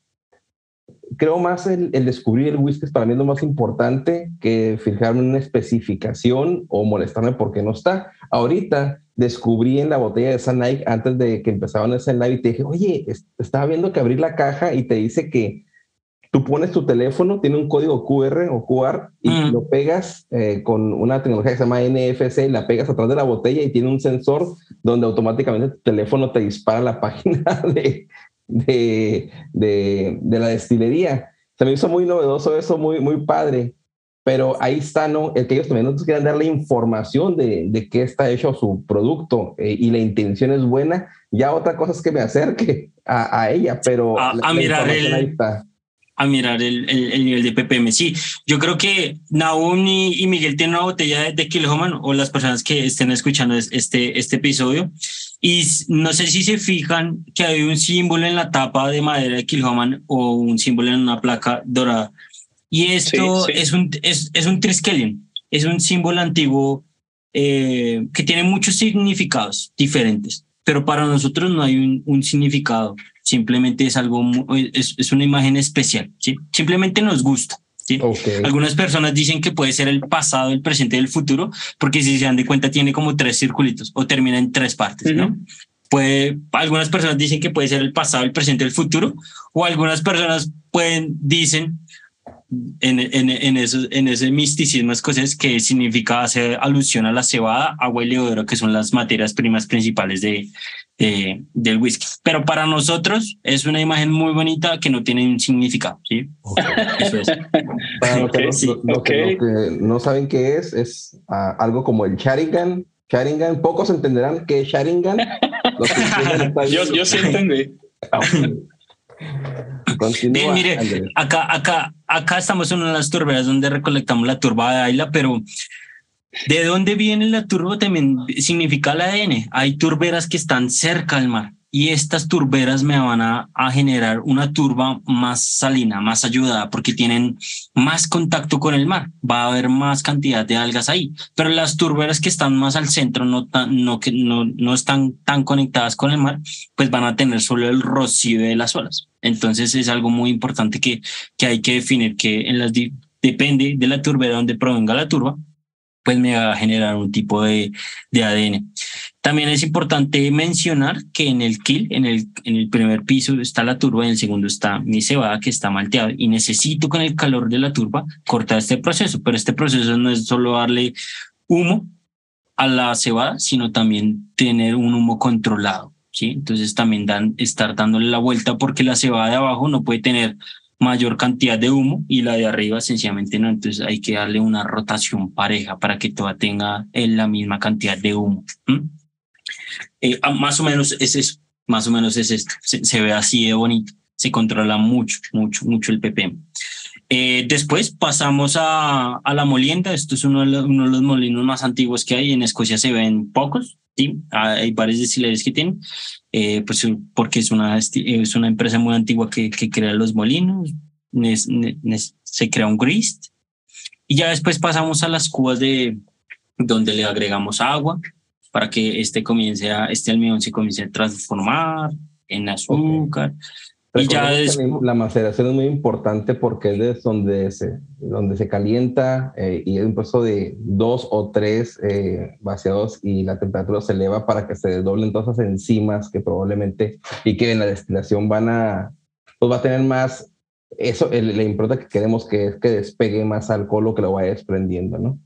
creo más el, descubrir el whisky es para mí lo más importante que fijarme en una especificación o molestarme porque no está. Ahorita descubrí en la botella de San Nike antes de que empezaban ese live y te dije, oye, estaba viendo que abrir la caja y te dice que tú pones tu teléfono, tiene un código QR o QR y mm. lo pegas eh, con una tecnología que se llama NFC, la pegas atrás de la botella y tiene un sensor donde automáticamente tu teléfono te dispara la página de, de, de, de la destilería. Se me hizo muy novedoso eso, muy, muy padre. Pero ahí está, ¿no? El que ellos también nos quieren dar la información de, de qué está hecho su producto eh, y la intención es buena. Ya otra cosa es que me acerque a, a ella, pero a, a mirar el, a mirar el, el, nivel de ppm. Sí, yo creo que Naum y, y Miguel tienen una botella de, de Kilhoman o las personas que estén escuchando este, este episodio Y no sé si se fijan que hay un símbolo en la tapa de madera de Kilhoman o un símbolo en una placa dorada. Y esto es un es, es un triskelion, es un símbolo antiguo eh, que tiene muchos significados diferentes, pero para nosotros no hay un, un significado, simplemente es algo, es, es, una imagen especial, ¿sí? simplemente nos gusta. ¿Sí? Algunas personas dicen que puede ser el pasado, el presente y el futuro, porque si se dan de cuenta tiene como tres circulitos o termina en tres partes, ¿no? Puede, algunas personas dicen que puede ser el pasado, el presente y el futuro, o algunas personas pueden, dicen en, en, en, eso, en ese misticismo escocés que significa hacer alusión a la cebada, agua y leudoro, que son las materias primas principales de, de, del whisky. Pero para nosotros es una imagen muy bonita que no tiene un significado. ¿sí? Eso es. Para lo, que, no saben qué es, es uh, algo como el Sharingan. Sharingan, pocos entenderán qué es Sharingan. yo, yo sí entendí. Bien, mire, acá, acá, acá estamos en una de las turberas donde recolectamos la turba de Ayla, pero ¿de dónde viene la turba? También significa el ADN. Hay turberas que están cerca al mar y estas turberas me van a, generar una turba más salina, más ayudada, porque tienen más contacto con el mar. Va a haber más cantidad de algas ahí. Pero las turberas que están más al centro, no, no, no, no están tan conectadas con el mar, pues van a tener solo el rocío de las olas. Entonces es algo muy importante que, que hay que definir que en las depende de la turbera donde provenga la turba, pues me va a generar un tipo de, de ADN. También es importante mencionar que en el kill, en el, en el primer piso está la turba, en el segundo está mi cebada que está malteada y necesito con el calor de la turba cortar este proceso, pero este proceso no es solo darle humo a la cebada, sino también tener un humo controlado. ¿sí? Entonces también dan, estar dándole la vuelta porque la cebada de abajo no puede tener mayor cantidad de humo y la de arriba sencillamente no. Entonces hay que darle una rotación pareja para que toda tenga la misma cantidad de humo. Eh, ah, más o menos es eso, más o menos es esto. Se, ve así de bonito, se controla mucho, mucho, mucho el ppm. Eh, después pasamos a, a, la molienda. Esto es uno de, los, uno de, los, molinos más antiguos que hay. En Escocia se ven pocos. ¿Sí? Hay varios destileres que tienen, eh, pues porque es una, es una empresa muy antigua que, que crea los molinos. se crea un grist. Y ya después pasamos a las cubas de donde le agregamos agua, para que este comience a, este almidón se comience a transformar en azúcar. Y ya es... La maceración es muy importante porque es de donde se, donde se calienta eh, y es un proceso de dos o tres eh, vaciados y la temperatura se eleva para que se desdoblen todas esas enzimas que probablemente y que en la destilación van a, pues va a tener más, eso, le importa que queremos que es que despegue más alcohol o que lo vaya desprendiendo, ¿no?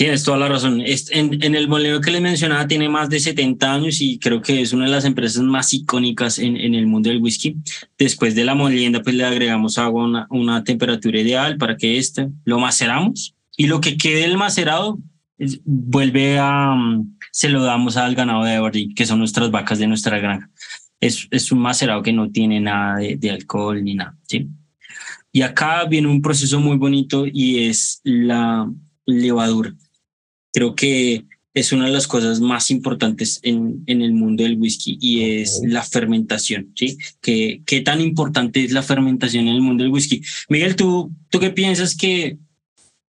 Tienes toda la razón. En, en el molino que le mencionaba tiene más de 70 años y creo que es una de las empresas más icónicas en, en el mundo del whisky. Después de la molienda, pues le agregamos agua a una, una, temperatura ideal para que este lo maceramos y lo que quede el macerado vuelve a, se lo damos al ganado de Aberdeen, que son nuestras vacas de nuestra granja. Es, es un macerado que no tiene nada de, de alcohol ni nada. ¿sí? Y acá viene un proceso muy bonito y es la levadura creo que es una de las cosas más importantes en, en el mundo del whisky y es la fermentación, ¿sí? ¿Qué, ¿Qué tan importante es la fermentación en el mundo del whisky? Miguel, ¿tú, tú qué piensas que,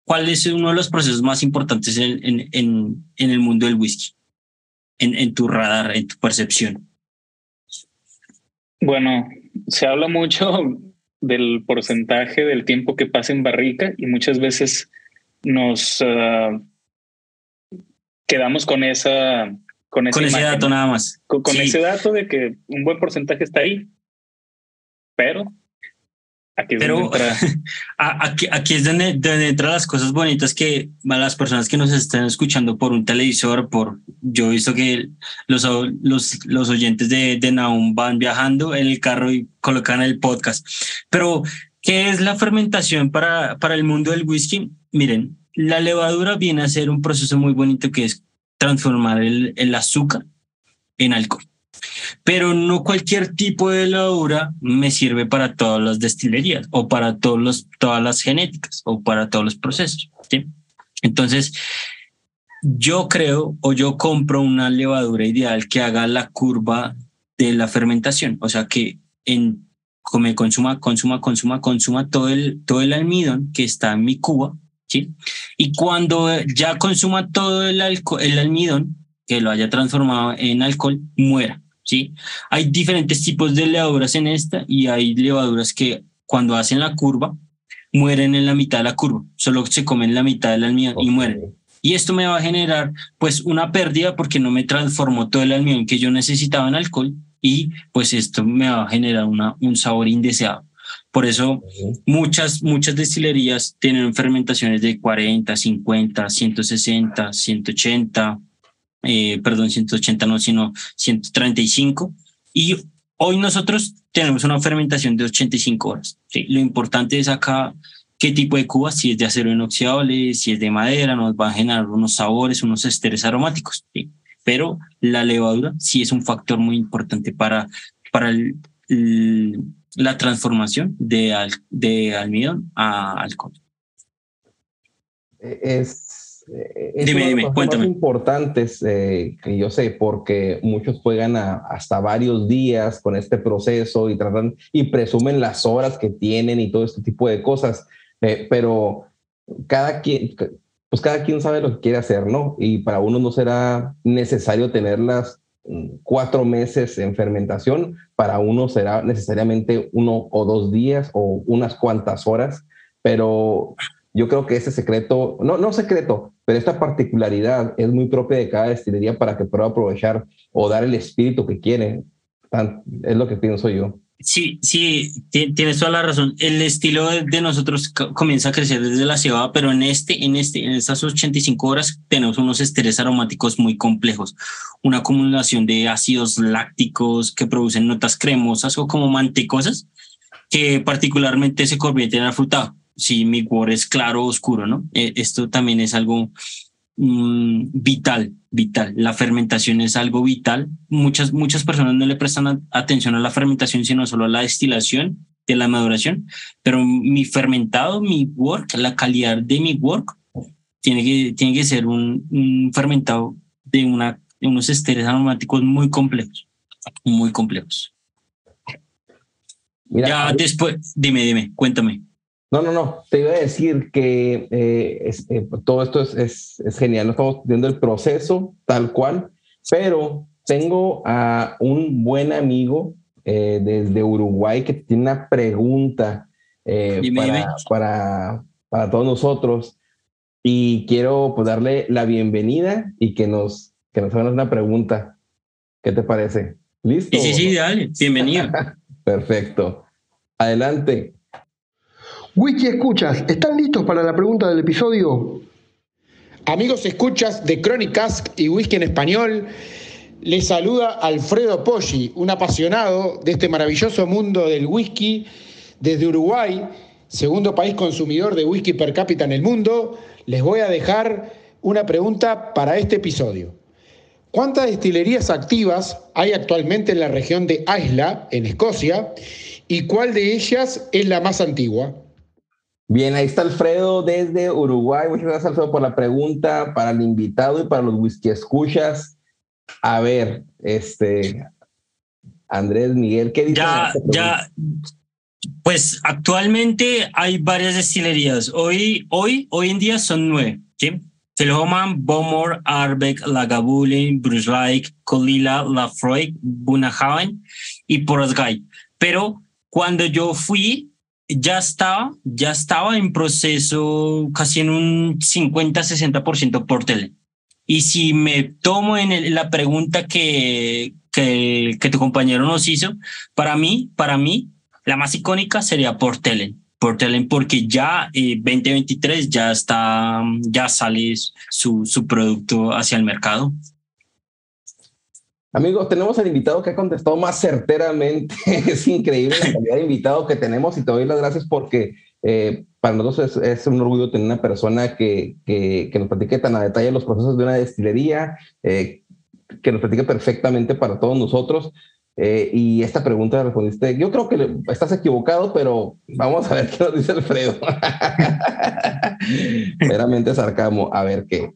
cuál es uno de los procesos más importantes en, en, en, en el mundo del whisky? En, en tu radar, en tu percepción. Bueno, se habla mucho del porcentaje del tiempo que pasa en barrica y muchas veces nos... Uh, quedamos con esa con, ese dato nada más. Con, ese dato de que un buen porcentaje está ahí. Pero aquí es donde entra... aquí, aquí, es donde, donde entran las cosas bonitas que las personas que nos están escuchando por un televisor, por yo he visto que los, los, los oyentes de, de Naum van viajando en el carro y colocan el podcast. Pero, ¿qué es la fermentación para, para el mundo del whisky? Miren, la levadura viene a ser un proceso muy bonito que es transformar el, el azúcar en alcohol. Pero no cualquier tipo de levadura me sirve para todas las destilerías o para todos los, todas las genéticas o para todos los procesos. Entonces, yo creo o yo compro una levadura ideal que haga la curva de la fermentación, o sea que en come, consuma, consuma, consuma, consuma todo el, todo el almidón que está en mi cuba, ¿sí? Y cuando ya consuma todo el, el almidón, que lo haya transformado en alcohol, muera, ¿sí? Hay diferentes tipos de levaduras en esta y hay levaduras que cuando hacen la curva, mueren en la mitad de la curva, solo se comen la mitad del almidón y mueren. Y esto me va a generar pues una pérdida porque no me transformó todo el almidón que yo necesitaba en alcohol y pues esto me va a generar una, un sabor indeseado. Por eso muchas, muchas destilerías tienen fermentaciones de 40, 50, 160, 180, perdón, 180 no, sino 135. Y hoy nosotros tenemos una fermentación de 85 horas. ¿sí? Lo importante es acá qué tipo de cuba, si es de acero inoxidable, si es de madera, nos va a generar unos sabores, unos esteres aromáticos. ¿sí? pero la levadura sí es un factor muy importante para, para la transformación de, de almidón a alcohol. Es, es dime, dime, cuéntame. importantes eh, que yo sé, porque muchos juegan hasta varios días con este proceso y tratan y presumen las horas que tienen y todo este tipo de cosas, eh, pero cada quien, pues cada quien sabe lo que quiere hacer, ¿no? Y para uno no será necesario tenerlas cuatro meses en fermentación, para uno será necesariamente uno o dos días o unas cuantas horas, pero yo creo que ese secreto, no, no secreto, pero esta particularidad es muy propia de cada destilería para que pueda aprovechar o dar el espíritu que quiere. Es lo que pienso yo. Sí, sí, tienes toda la razón. El estilo de, nosotros comienza a crecer desde la cebada, pero en este, en este, en estas 85 horas tenemos unos esteres aromáticos muy complejos, una acumulación de ácidos lácticos que producen notas cremosas o como mantecosas que particularmente se convierten en afrutado. Si mi cuore es claro o oscuro, ¿no? Eh, esto también es algo Mm, vital, vital. La fermentación es algo vital. Muchas, muchas personas no le prestan atención a la fermentación, sino solo a la destilación de la maduración. Pero mi fermentado, mi work, la calidad de mi work, tiene que, tiene que ser un, fermentado de, una, de unos esteres aromáticos muy complejos, muy complejos. ya después, dime, dime, cuéntame. No, no, no. Te iba a decir que eh, eh, todo esto es, es, genial. No estamos viendo el proceso tal cual, pero tengo a un buen amigo eh, desde Uruguay que tiene una pregunta para, Para, para, todos nosotros y quiero pues, darle la bienvenida y que nos, que nos hagan una pregunta. ¿Qué te parece? ¿Listo? Sí, sí, dale. Bienvenido. Perfecto. Adelante. Whisky Escuchas, ¿están listos para la pregunta del episodio? Amigos escuchas de Crónicas y Whisky en Español, les saluda Alfredo Poggi, un apasionado de este maravilloso mundo del whisky desde Uruguay, segundo país consumidor de whisky per cápita en el mundo. Les voy a dejar una pregunta para este episodio. ¿Cuántas destilerías activas hay actualmente en la región de Isla, en Escocia? ¿Y cuál de ellas es la más antigua? Bien, ahí está Alfredo desde Uruguay. Muchas gracias, Alfredo, por la pregunta para el invitado y para los whisky escuchas. A ver, este, Andrés Miguel, ¿qué dices? Ya, ya, pues actualmente hay varias destilerías. Hoy, hoy, hoy en día son nueve, ¿sí? Selhoman, Bomor, Arbeck, Lagavulin, Bruce Colila, Lafroy, Bunahaven y Porosgay. Pero cuando yo fui, ya estaba, ya estaba en proceso casi en un 50-60% por tele. Y si me tomo en la pregunta que, que, que, tu compañero nos hizo, para mí, para mí, la más icónica sería por tele. Por tele, porque ya eh, 2023 ya está, ya sale su, su producto hacia el mercado. Amigos, tenemos al invitado que ha contestado más certeramente. es increíble la calidad de invitado que tenemos y te doy las gracias porque eh, para nosotros es, un orgullo tener una persona que, que, nos platique tan a detalle los procesos de una destilería, eh, que nos platique perfectamente para todos nosotros. Eh, y esta pregunta la respondiste, yo creo que estás equivocado, pero vamos a ver qué nos dice Alfredo. Meramente sarcamo, a ver qué.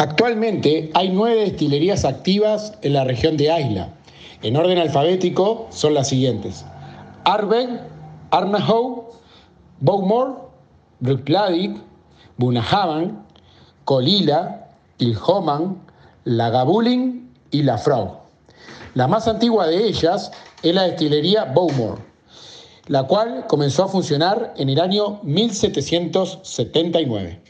Actualmente hay nueve destilerías activas en la región de Isla. En orden alfabético son las siguientes. Arben, Arnahoe, Bowmore, Rupladik, Bunahavan, Colila, Ilhoman, Lagavulin y La Frau. La más antigua de ellas es la destilería Bowmore, la cual comenzó a funcionar en el año 1779.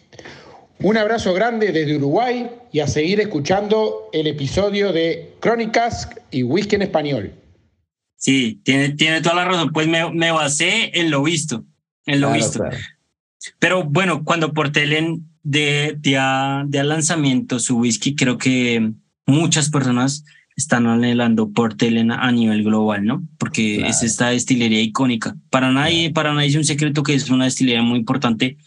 Un abrazo grande desde Uruguay y a seguir escuchando el episodio de Crónicas y Whisky en Español. Sí, tiene, tiene toda la razón. Pues me, me basé en lo visto, en lo Claro, visto. claro. Pero bueno, cuando Portelen de, de, a- de al lanzamiento su whisky, creo que muchas personas están anhelando Portelen a nivel global, ¿no? Porque es esta destilería icónica. Para nadie, para nadie es un secreto que es una destilería muy importante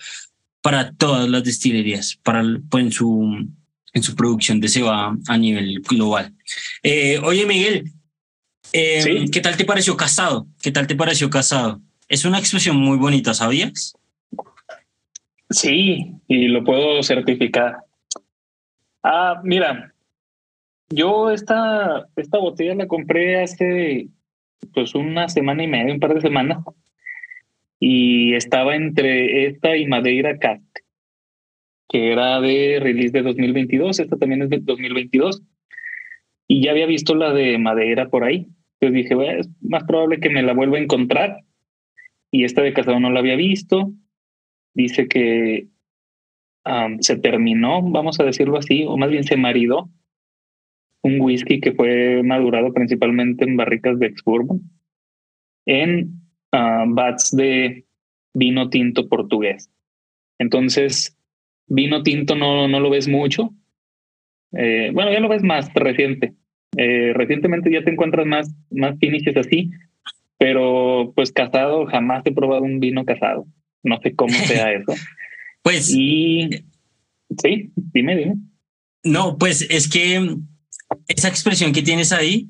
para todas las destilerías, para pues, en su en su producción de cebada a nivel global. Eh, oye, Miguel, eh, ¿qué tal te pareció casado? ¿Qué tal te pareció casado? Es una expresión muy bonita, ¿sabías? Sí, y lo puedo certificar. Ah, mira, yo esta, esta botella la compré hace pues una semana y media, un par de semanas, y estaba entre esta y Madeira Cask, que era de release de 2022, esta también es de 2022, y ya había visto la de Madeira por ahí, entonces dije, bueno, es más probable que me la vuelva a encontrar, y esta de casado no la había visto, dice que se terminó, vamos a decirlo así, o más bien se maridó un whisky que fue madurado principalmente en barricas de ex-bourbon en vats de vino tinto portugués. Entonces, vino tinto no, no lo ves mucho. Eh, bueno, ya lo ves más reciente. Eh, recientemente ya te encuentras más, más finishes así, pero pues casado, jamás he probado un vino casado. No sé cómo sea eso. Pues. Y sí, dime, dime. No, pues es que esa expresión que tienes ahí,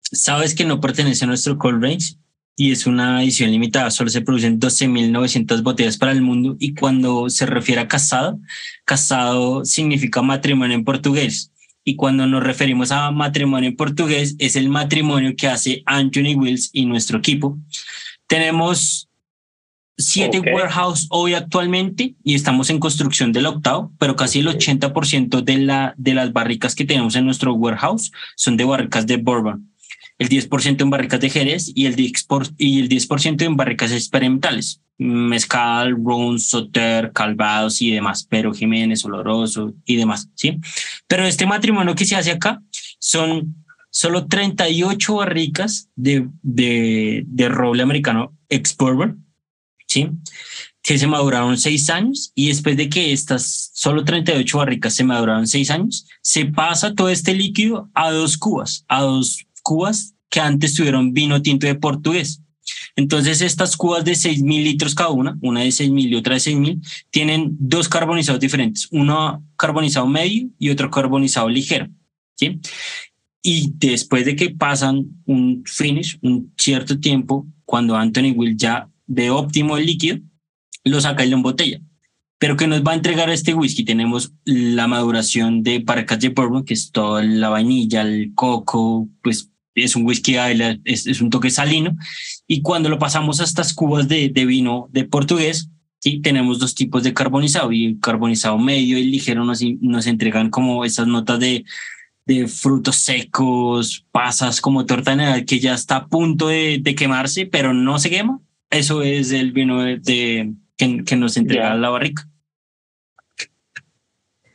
sabes que no pertenece a nuestro cold range y es una edición limitada. Solo se producen 12.900 botellas para el mundo y cuando se refiere a casado, casado significa matrimonio en portugués. Y cuando nos referimos a matrimonio en portugués, es el matrimonio que hace Anthony Wills y nuestro equipo. Tenemos siete Ok. warehouse hoy actualmente y estamos en construcción del octavo, pero casi el 80% de, la, de las barricas que tenemos en nuestro warehouse son de barricas de bourbon, el 10% en barricas de Jerez y el 10%, y el 10 en barricas experimentales, mezcal, ron, soter, calvados y demás, pero Jiménez, oloroso y demás, ¿sí? Pero este matrimonio que se hace acá son solo 38 barricas de, de, de roble americano ex ¿sí? Que se maduraron seis años y después de que estas solo 38 barricas se maduraron seis años, se pasa todo este líquido a dos cubas, a dos cubas que antes tuvieron vino tinto de portugués. Entonces estas cubas de 6 mil litros cada una, una de 6 mil y otra de 6 mil, tienen dos carbonizados diferentes, uno carbonizado medio y otro carbonizado ligero, ¿sí? Y después de que pasan un finish, un cierto tiempo, cuando Anthony Will ya de óptimo el líquido, lo saca y lo embotella. Pero que nos va a entregar este whisky, tenemos la maduración de barricas de bourbon, que es toda la vainilla, el coco, pues es un whisky Isla, es, es un toque salino. Y cuando lo pasamos a estas cubas de, de vino de portugués, sí, tenemos dos tipos de carbonizado y el carbonizado medio y ligero nos, nos entregan como esas notas de, de frutos secos, pasas como torta Navidad que ya está a punto de, de quemarse, pero no se quema. Eso es el vino de, de- que, que nos entrega Ya. la barrica.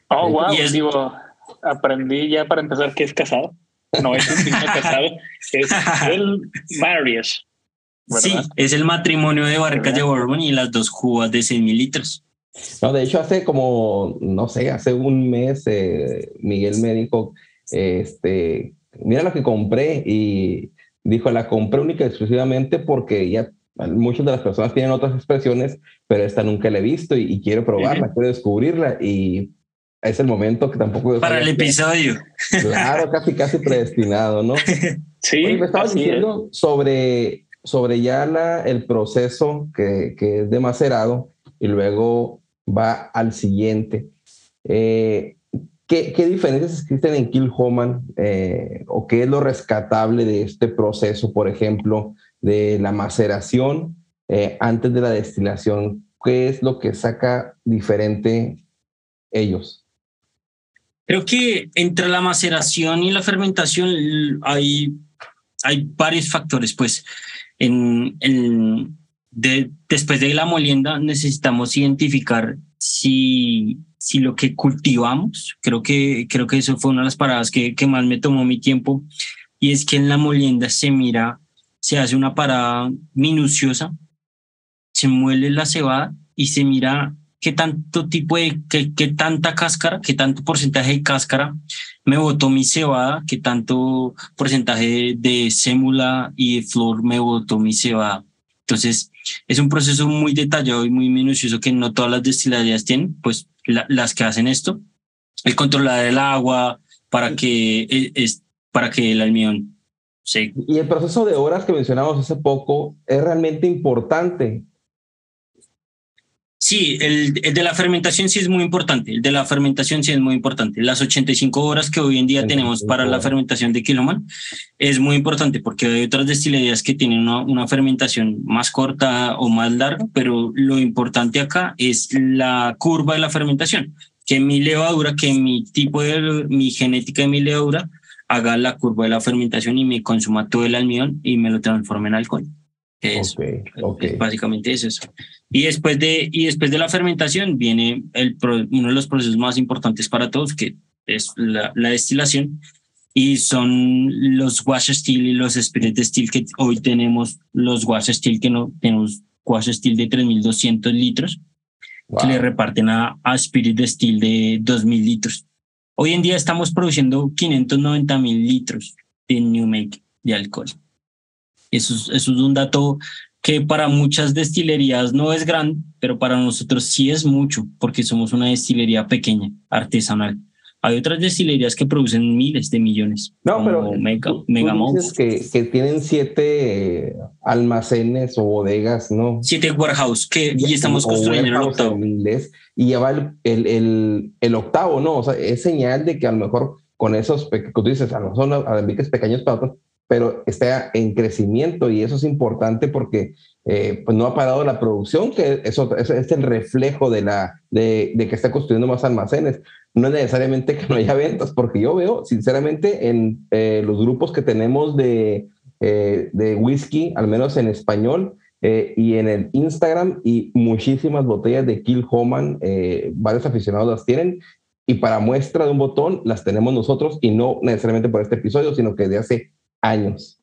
Oh, wow. Y es- Digo, aprendí ya para empezar que es casado. No es un vino casado, es el marriage. Sí, es el matrimonio de barricas de bourbon y las dos cubas de 6 mil litros. No, de hecho, hace como, no sé, hace un mes, eh, Miguel me dijo, este, mira lo que compré y dijo, la compré única y exclusivamente porque ya muchas de las personas tienen otras expresiones, pero esta nunca la he visto y, y quiero probarla, quiero descubrirla y es el momento que tampoco... Para el episodio. Claro, casi, casi predestinado, ¿no? Sí, Oye, me estabas diciendo sobre, sobre ya la, el proceso que, que es de macerado y luego va al siguiente. Eh, ¿qué, ¿qué, diferencias existen en Kilhoman eh, o qué es lo rescatable de este proceso, por ejemplo, de la maceración eh, antes de la destilación? ¿Qué es lo que saca diferente ellos? Creo que entre la maceración y la fermentación hay, hay varios factores, pues en, en de, después de la molienda necesitamos identificar si, si lo que cultivamos, creo que, creo que eso fue una de las paradas que, que más me tomó mi tiempo, y es que en la molienda se mira, se hace una parada minuciosa, se muele la cebada y se mira qué tanto tipo de, qué, qué tanta cáscara, qué tanto porcentaje de cáscara me botó mi cebada, qué tanto porcentaje de sémula y de flor me botó mi cebada. Entonces, es un proceso muy detallado y muy minucioso que no todas las destilerías tienen, pues las que hacen esto. El controlar el agua para que, e, es, para que el almidón se... Y el proceso de horas que mencionamos hace poco es realmente importante Sí, el, de la fermentación sí es muy importante. El de la fermentación sí es muy importante. Las 85 horas que hoy en día tenemos para la fermentación de Kiloman es muy importante porque hay otras destilerías que tienen una, una, fermentación más corta o más larga, pero lo importante acá es la curva de la fermentación. Que mi levadura, que mi tipo de, mi genética de mi levadura haga la curva de la fermentación y me consuma todo el almidón y me lo transforme en alcohol. Es, básicamente es eso. Y después de, y después de la fermentación viene el, uno de los procesos más importantes para todos, que es la, la destilación, y son los wash steel y los spirit steel que hoy tenemos, los wash steel que no tenemos wash steel de 3.200 litros, que le reparten a, a spirit steel de 2.000 litros. Hoy en día estamos produciendo 590.000 litros de new make de alcohol. Eso es, eso es un dato que para muchas destilerías no es grande, pero para nosotros sí es mucho, porque somos una destilería pequeña, artesanal. Hay otras destilerías que producen miles de millones. No, pero mega, que, que, tienen siete almacenes o bodegas, ¿no? Siete warehouse que y estamos construyendo el octavo. En inglés, y ya va el, el, el, octavo, ¿no? O sea, es señal de que a lo mejor con esos, que tú dices, a lo mejor son pequeños para otros, pero está en crecimiento y eso es importante porque eh, pues no ha parado la producción, que eso, es el reflejo de, la, de, que está construyendo más almacenes. No es necesariamente que no haya ventas, porque yo veo, sinceramente, en eh, los grupos que tenemos de, eh, de whisky, al menos en español, y en el Instagram, y muchísimas botellas de Kill Homan, varios aficionados las tienen, y para muestra de un botón las tenemos nosotros, y no necesariamente por este episodio, sino que de hace años.